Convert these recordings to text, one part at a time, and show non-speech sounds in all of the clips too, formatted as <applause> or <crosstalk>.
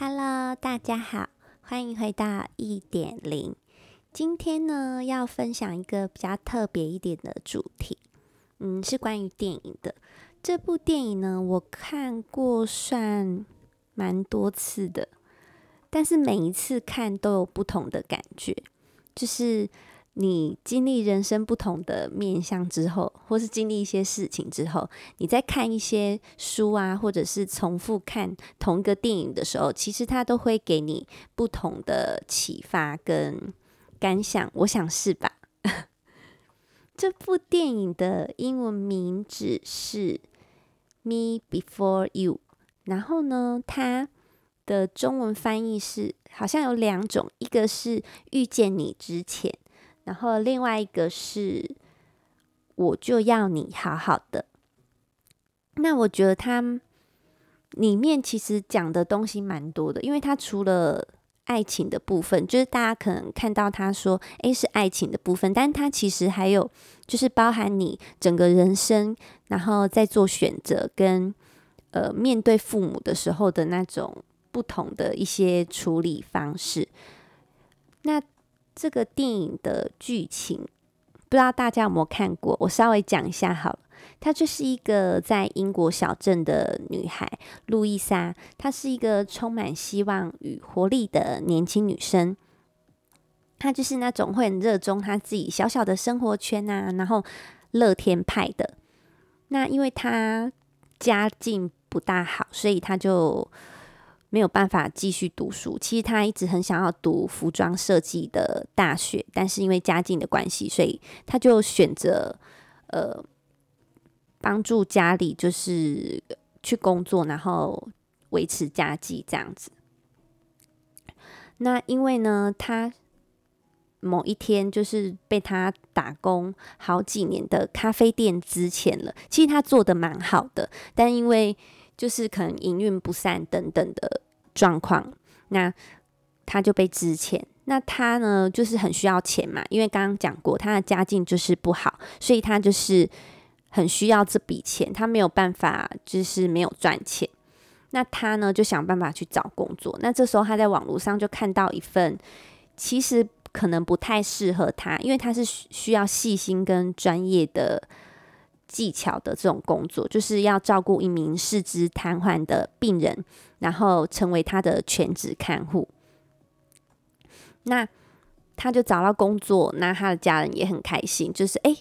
Hello，大家好，欢迎回到一点零。今天呢，要分享一个比较特别一点的主题，嗯，是关于电影的。这部电影呢，我看过算蛮多次的，但是每一次看都有不同的感觉，就是。你经历人生不同的面向之后，或是经历一些事情之后，你在看一些书啊，或者是重复看同一个电影的时候，其实它都会给你不同的启发跟感想。我想是吧？<laughs> 这部电影的英文名字是《Me Before You》，然后呢，它的中文翻译是好像有两种，一个是遇见你之前。然后另外一个是，我就要你好好的。那我觉得它里面其实讲的东西蛮多的，因为它除了爱情的部分，就是大家可能看到他说，诶，是爱情的部分，但它其实还有就是包含你整个人生，然后在做选择跟呃面对父母的时候的那种不同的一些处理方式。那这个电影的剧情，不知道大家有没有看过？我稍微讲一下好了。她就是一个在英国小镇的女孩，路易莎。她是一个充满希望与活力的年轻女生。她就是那种会很热衷她自己小小的生活圈啊，然后乐天派的。那因为她家境不大好，所以她就。没有办法继续读书。其实他一直很想要读服装设计的大学，但是因为家境的关系，所以他就选择呃帮助家里，就是去工作，然后维持家计这样子。那因为呢，他某一天就是被他打工好几年的咖啡店资遣了。其实他做的蛮好的，但因为就是可能营运不善等等的状况，那他就被支遣。那他呢，就是很需要钱嘛，因为刚刚讲过，他的家境就是不好，所以他就是很需要这笔钱，他没有办法，就是没有赚钱。那他呢，就想办法去找工作。那这时候他在网络上就看到一份，其实可能不太适合他，因为他是需要细心跟专业的。技巧的这种工作，就是要照顾一名四肢瘫痪的病人，然后成为他的全职看护。那他就找到工作，那他的家人也很开心，就是诶，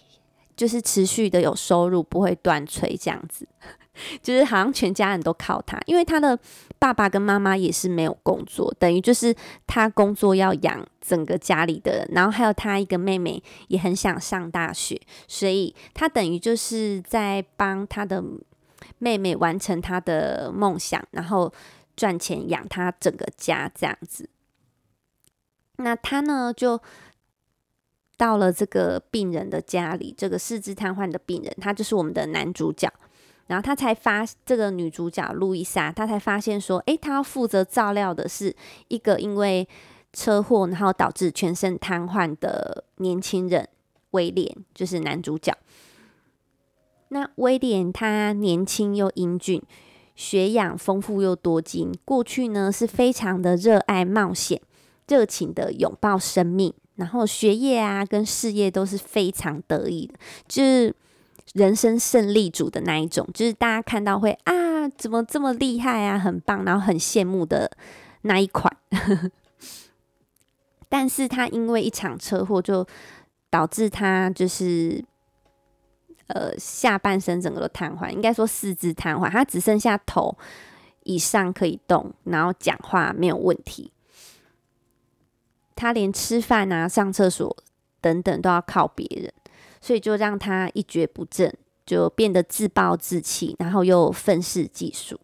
就是持续的有收入，不会断炊这样子。<laughs> 就是好像全家人都靠他，因为他的爸爸跟妈妈也是没有工作，等于就是他工作要养整个家里的人，然后还有他一个妹妹也很想上大学，所以他等于就是在帮他的妹妹完成他的梦想，然后赚钱养他整个家这样子。那他呢，就到了这个病人的家里，这个四肢瘫痪的病人，他就是我们的男主角。然后他才发这个女主角路易莎，她才发现说，诶，她要负责照料的是一个因为车祸然后导致全身瘫痪的年轻人威廉，就是男主角。那威廉他年轻又英俊，学养丰富又多金，过去呢是非常的热爱冒险，热情的拥抱生命，然后学业啊跟事业都是非常得意的，就是。人生胜利组的那一种，就是大家看到会啊，怎么这么厉害啊，很棒，然后很羡慕的那一款。<laughs> 但是他因为一场车祸，就导致他就是呃下半身整个都瘫痪，应该说四肢瘫痪，他只剩下头以上可以动，然后讲话没有问题。他连吃饭啊、上厕所等等都要靠别人。所以就让他一蹶不振，就变得自暴自弃，然后又愤世嫉俗。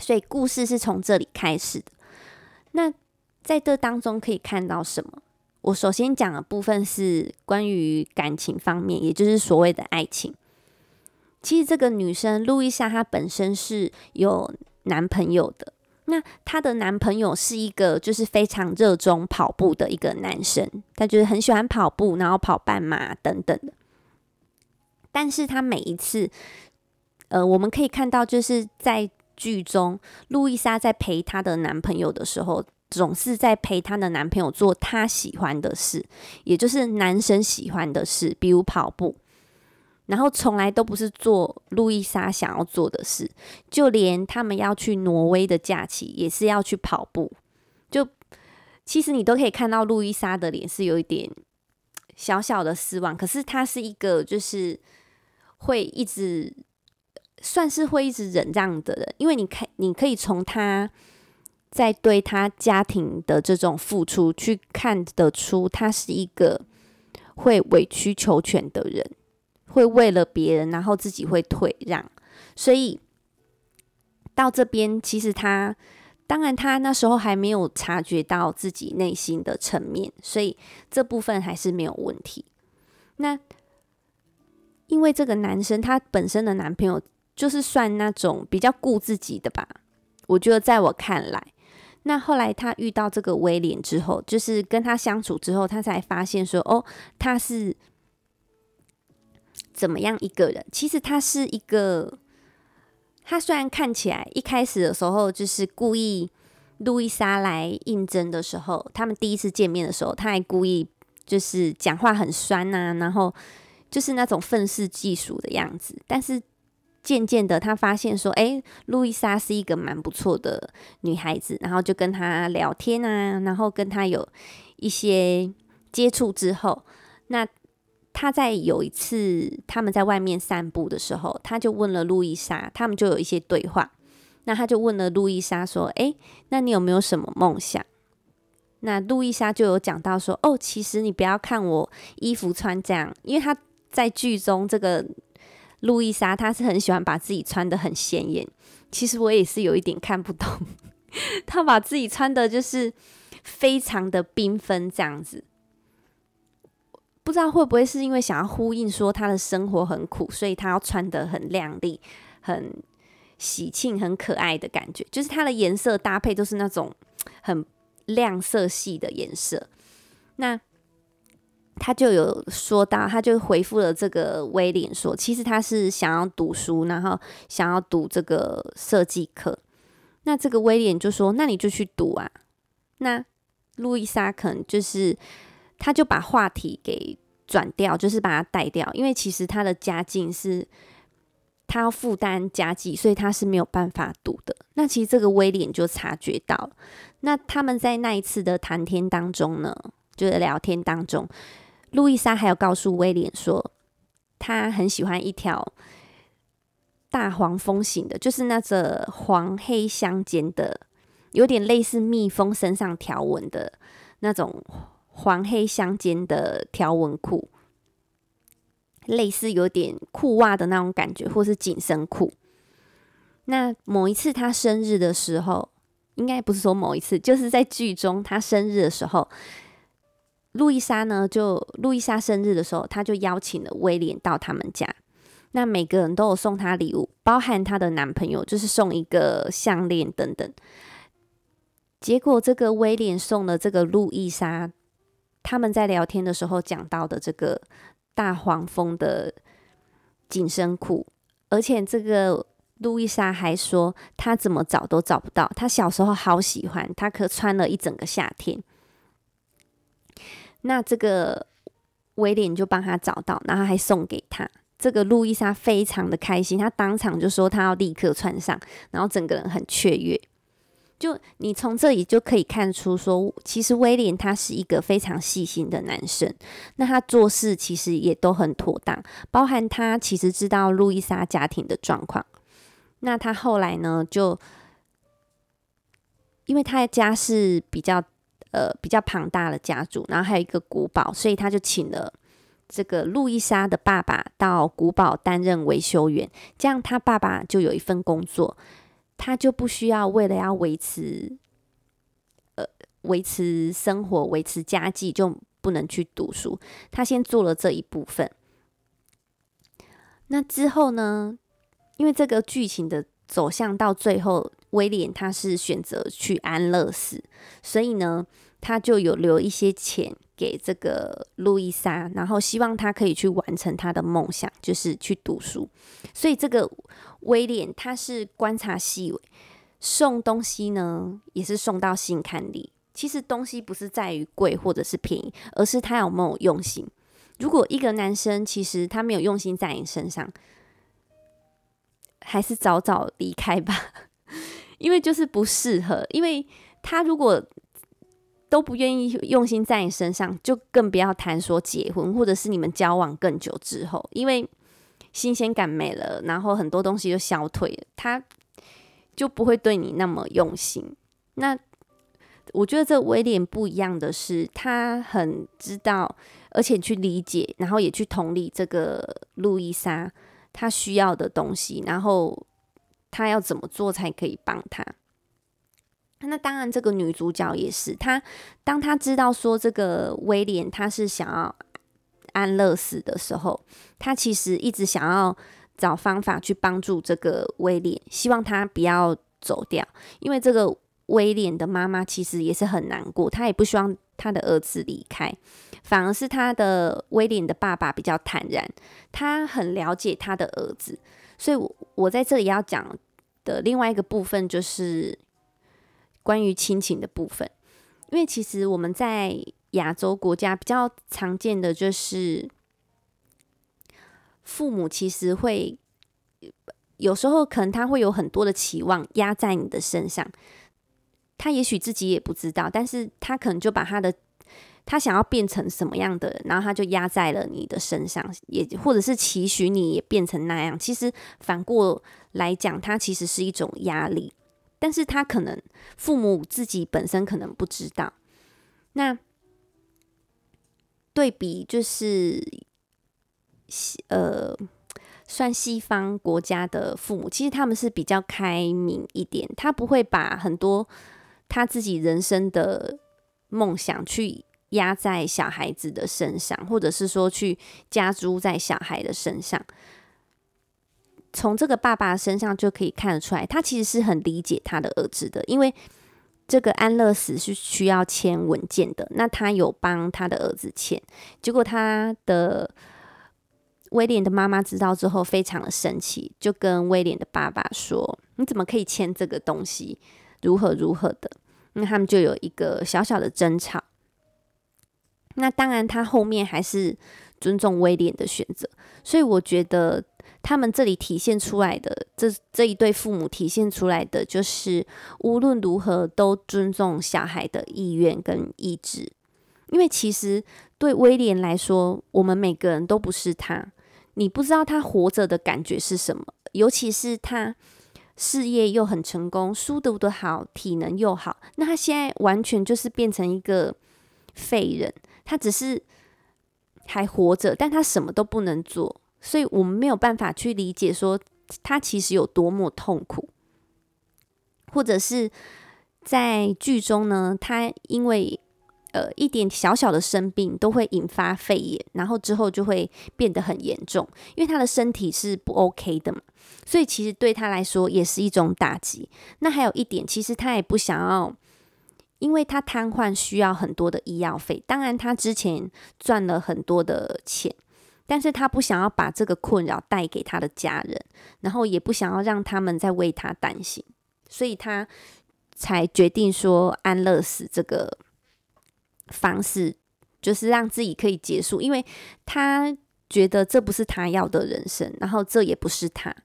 所以故事是从这里开始的。那在这当中可以看到什么？我首先讲的部分是关于感情方面，也就是所谓的爱情。其实这个女生路易莎她本身是有男朋友的。那她的男朋友是一个就是非常热衷跑步的一个男生，他就是很喜欢跑步，然后跑半马等等的。但是他每一次，呃，我们可以看到就是在剧中，路易莎在陪她的男朋友的时候，总是在陪她的男朋友做她喜欢的事，也就是男生喜欢的事，比如跑步。然后从来都不是做路易莎想要做的事，就连他们要去挪威的假期，也是要去跑步。就其实你都可以看到路易莎的脸是有一点小小的失望，可是她是一个就是会一直算是会一直忍让的人，因为你看你可以从她在对她家庭的这种付出去看得出，她是一个会委曲求全的人。会为了别人，然后自己会退让，所以到这边，其实他当然他那时候还没有察觉到自己内心的层面，所以这部分还是没有问题。那因为这个男生他本身的男朋友就是算那种比较顾自己的吧，我觉得在我看来，那后来他遇到这个威廉之后，就是跟他相处之后，他才发现说，哦，他是。怎么样一个人？其实他是一个，他虽然看起来一开始的时候就是故意，路易莎来应征的时候，他们第一次见面的时候，他还故意就是讲话很酸啊，然后就是那种愤世嫉俗的样子。但是渐渐的，他发现说，哎，路易莎是一个蛮不错的女孩子，然后就跟他聊天啊，然后跟他有一些接触之后，那。他在有一次他们在外面散步的时候，他就问了路易莎，他们就有一些对话。那他就问了路易莎说：“诶，那你有没有什么梦想？”那路易莎就有讲到说：“哦，其实你不要看我衣服穿这样，因为他在剧中这个路易莎，她是很喜欢把自己穿得很鲜艳。其实我也是有一点看不懂，<laughs> 她把自己穿得就是非常的缤纷这样子。”不知道会不会是因为想要呼应说他的生活很苦，所以他要穿得很亮丽、很喜庆、很可爱的感觉。就是它的颜色搭配都是那种很亮色系的颜色。那他就有说到，他就回复了这个威廉说，其实他是想要读书，然后想要读这个设计课。那这个威廉就说：“那你就去读啊。”那路易莎可能就是。他就把话题给转掉，就是把他带掉，因为其实他的家境是，他要负担家计，所以他是没有办法读的。那其实这个威廉就察觉到了。那他们在那一次的谈天当中呢，就是聊天当中，路易莎还有告诉威廉说，他很喜欢一条大黄蜂型的，就是那个黄黑相间的，有点类似蜜蜂身上条纹的那种。黄黑相间的条纹裤，类似有点裤袜的那种感觉，或是紧身裤。那某一次他生日的时候，应该不是说某一次，就是在剧中他生日的时候，路易莎呢，就路易莎生日的时候，他就邀请了威廉到他们家。那每个人都有送他礼物，包含她的男朋友，就是送一个项链等等。结果这个威廉送了这个路易莎。他们在聊天的时候讲到的这个大黄蜂的紧身裤，而且这个路易莎还说她怎么找都找不到，她小时候好喜欢，她可穿了一整个夏天。那这个威廉就帮他找到，然后还送给他。这个路易莎非常的开心，她当场就说她要立刻穿上，然后整个人很雀跃。就你从这里就可以看出，说其实威廉他是一个非常细心的男生，那他做事其实也都很妥当，包含他其实知道路易莎家庭的状况。那他后来呢，就因为他的家是比较呃比较庞大的家族，然后还有一个古堡，所以他就请了这个路易莎的爸爸到古堡担任维修员，这样他爸爸就有一份工作。他就不需要为了要维持，呃，维持生活、维持家计，就不能去读书。他先做了这一部分。那之后呢？因为这个剧情的走向到最后，威廉他是选择去安乐死，所以呢，他就有留一些钱给这个路易莎，然后希望她可以去完成她的梦想，就是去读书。所以这个威廉他是观察细微，送东西呢也是送到心坎里。其实东西不是在于贵或者是便宜，而是他有没有用心。如果一个男生其实他没有用心在你身上，还是早早离开吧，<laughs> 因为就是不适合。因为他如果都不愿意用心在你身上，就更不要谈说结婚，或者是你们交往更久之后，因为新鲜感没了，然后很多东西就消退了，他就不会对你那么用心。那我觉得这威廉不一样的是，他很知道，而且去理解，然后也去同理这个路易莎他需要的东西，然后他要怎么做才可以帮他。那当然，这个女主角也是她。当她知道说这个威廉他是想要安乐死的时候，她其实一直想要找方法去帮助这个威廉，希望他不要走掉。因为这个威廉的妈妈其实也是很难过，她也不希望他的儿子离开，反而是他的威廉的爸爸比较坦然，他很了解他的儿子。所以我，我我在这里要讲的另外一个部分就是。关于亲情的部分，因为其实我们在亚洲国家比较常见的就是，父母其实会有时候可能他会有很多的期望压在你的身上，他也许自己也不知道，但是他可能就把他的他想要变成什么样的，然后他就压在了你的身上，也或者是期许你也变成那样。其实反过来讲，他其实是一种压力。但是他可能父母自己本身可能不知道，那对比就是西呃，算西方国家的父母，其实他们是比较开明一点，他不会把很多他自己人生的梦想去压在小孩子的身上，或者是说去加诸在小孩的身上。从这个爸爸身上就可以看得出来，他其实是很理解他的儿子的，因为这个安乐死是需要签文件的，那他有帮他的儿子签，结果他的威廉的妈妈知道之后非常的生气，就跟威廉的爸爸说：“你怎么可以签这个东西？如何如何的？”那他们就有一个小小的争吵。那当然，他后面还是尊重威廉的选择，所以我觉得。他们这里体现出来的，这这一对父母体现出来的，就是无论如何都尊重小孩的意愿跟意志。因为其实对威廉来说，我们每个人都不是他，你不知道他活着的感觉是什么。尤其是他事业又很成功，书读得好，体能又好，那他现在完全就是变成一个废人。他只是还活着，但他什么都不能做。所以我们没有办法去理解说他其实有多么痛苦，或者是在剧中呢，他因为呃一点小小的生病都会引发肺炎，然后之后就会变得很严重，因为他的身体是不 OK 的嘛，所以其实对他来说也是一种打击。那还有一点，其实他也不想要，因为他瘫痪需要很多的医药费，当然他之前赚了很多的钱。但是他不想要把这个困扰带给他的家人，然后也不想要让他们再为他担心，所以他才决定说安乐死这个方式，就是让自己可以结束，因为他觉得这不是他要的人生，然后这也不是他，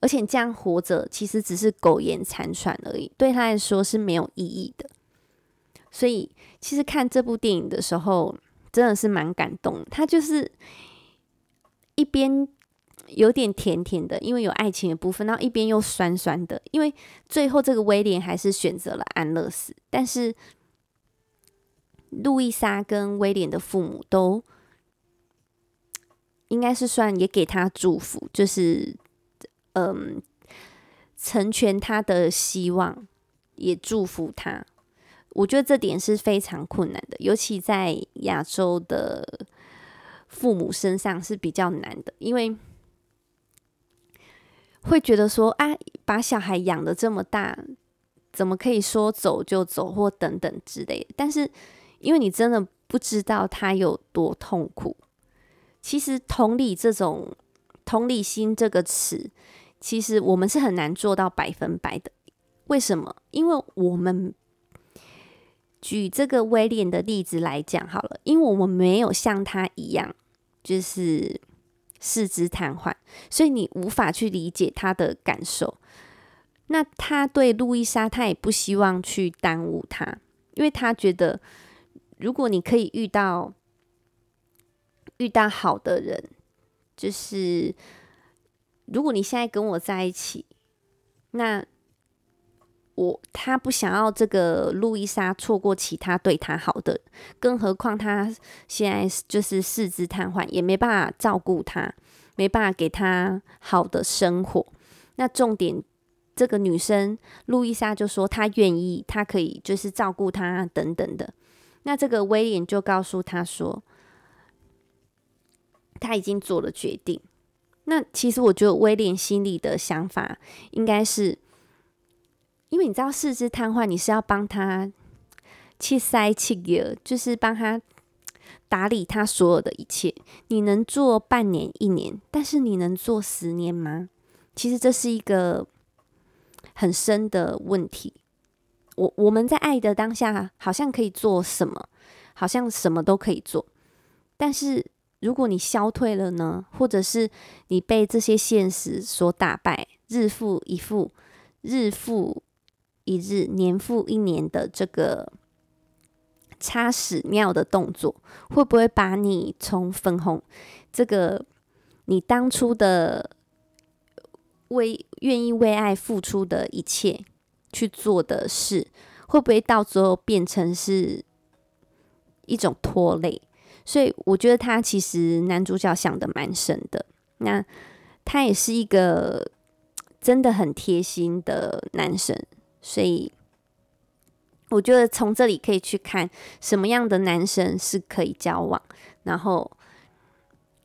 而且这样活着其实只是苟延残喘而已，对他来说是没有意义的。所以其实看这部电影的时候。真的是蛮感动，他就是一边有点甜甜的，因为有爱情的部分，然后一边又酸酸的，因为最后这个威廉还是选择了安乐死，但是路易莎跟威廉的父母都应该是算也给他祝福，就是嗯，成全他的希望，也祝福他。我觉得这点是非常困难的，尤其在亚洲的父母身上是比较难的，因为会觉得说啊，把小孩养得这么大，怎么可以说走就走或等等之类的？但是因为你真的不知道他有多痛苦。其实同理这种同理心这个词，其实我们是很难做到百分百的。为什么？因为我们举这个威廉的例子来讲好了，因为我们没有像他一样，就是四肢瘫痪，所以你无法去理解他的感受。那他对路易莎，他也不希望去耽误他，因为他觉得，如果你可以遇到遇到好的人，就是如果你现在跟我在一起，那我他不想要这个路易莎错过其他对他好的，更何况他现在就是四肢瘫痪，也没办法照顾他，没办法给他好的生活。那重点。这个女生路易莎就说她愿意，她可以就是照顾他等等的。那这个威廉就告诉他说，他已经做了决定。那其实我觉得威廉心里的想法应该是，因为你知道四肢瘫痪，你是要帮他去塞气的，就是帮他打理他所有的一切。你能做半年一年，但是你能做十年吗？其实这是一个。很深的问题，我我们在爱的当下，好像可以做什么，好像什么都可以做。但是如果你消退了呢？或者是你被这些现实所打败，日复一复，日复一日，年复一年的这个擦屎尿的动作，会不会把你从粉红这个你当初的？为愿意为爱付出的一切去做的事，会不会到最后变成是一种拖累？所以我觉得他其实男主角想的蛮深的。那他也是一个真的很贴心的男生，所以我觉得从这里可以去看什么样的男生是可以交往，然后。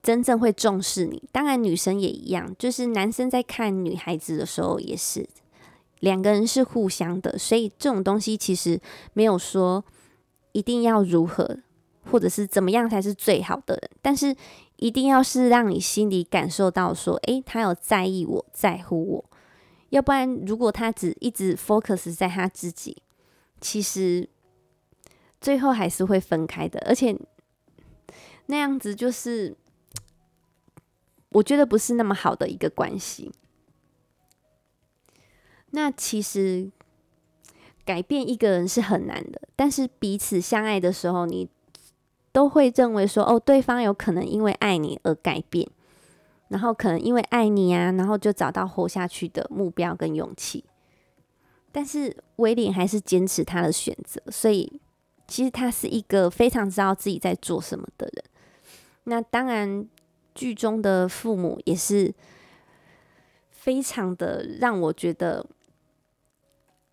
真正会重视你，当然女生也一样，就是男生在看女孩子的时候也是，两个人是互相的，所以这种东西其实没有说一定要如何，或者是怎么样才是最好的人，但是一定要是让你心里感受到说，诶，他有在意我，在乎我，要不然如果他只一直 focus 在他自己，其实最后还是会分开的，而且那样子就是。我觉得不是那么好的一个关系。那其实改变一个人是很难的，但是彼此相爱的时候，你都会认为说，哦，对方有可能因为爱你而改变，然后可能因为爱你啊，然后就找到活下去的目标跟勇气。但是威廉还是坚持他的选择，所以其实他是一个非常知道自己在做什么的人。那当然。剧中的父母也是非常的让我觉得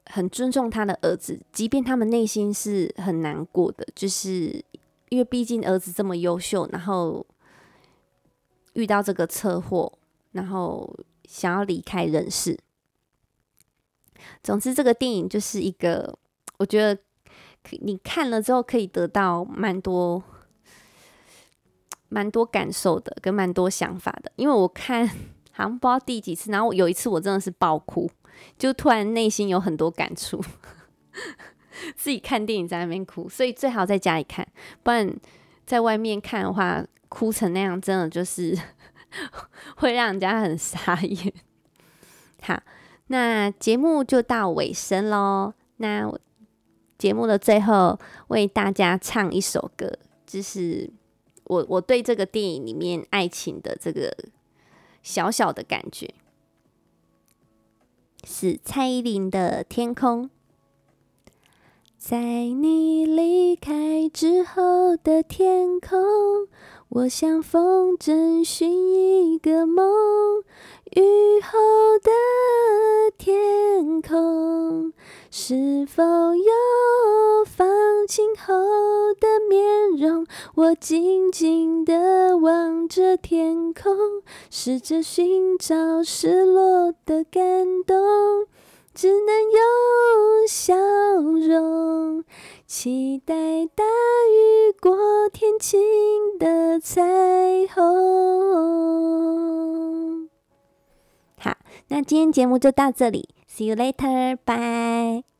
很尊重他的儿子，即便他们内心是很难过的，就是因为毕竟儿子这么优秀，然后遇到这个车祸，然后想要离开人世。总之，这个电影就是一个，我觉得你看了之后可以得到蛮多。蛮多感受的，跟蛮多想法的，因为我看 <laughs> 好像不知道第几次，然后有一次我真的是爆哭，就突然内心有很多感触，<laughs> 自己看电影在那边哭，所以最好在家里看，不然在外面看的话，哭成那样，真的就是 <laughs> 会让人家很傻眼。好，那节目就到尾声喽，那节目的最后为大家唱一首歌，就是。我我对这个电影里面爱情的这个小小的感觉，是蔡依林的《天空》。在你离开之后的天空，我像风筝寻一个梦，雨后的天空。是否有放晴后的面容？我静静地望着天空，试着寻找失落的感动。只能用笑容期待大雨过天晴的彩虹。好，那今天节目就到这里，See you later，bye。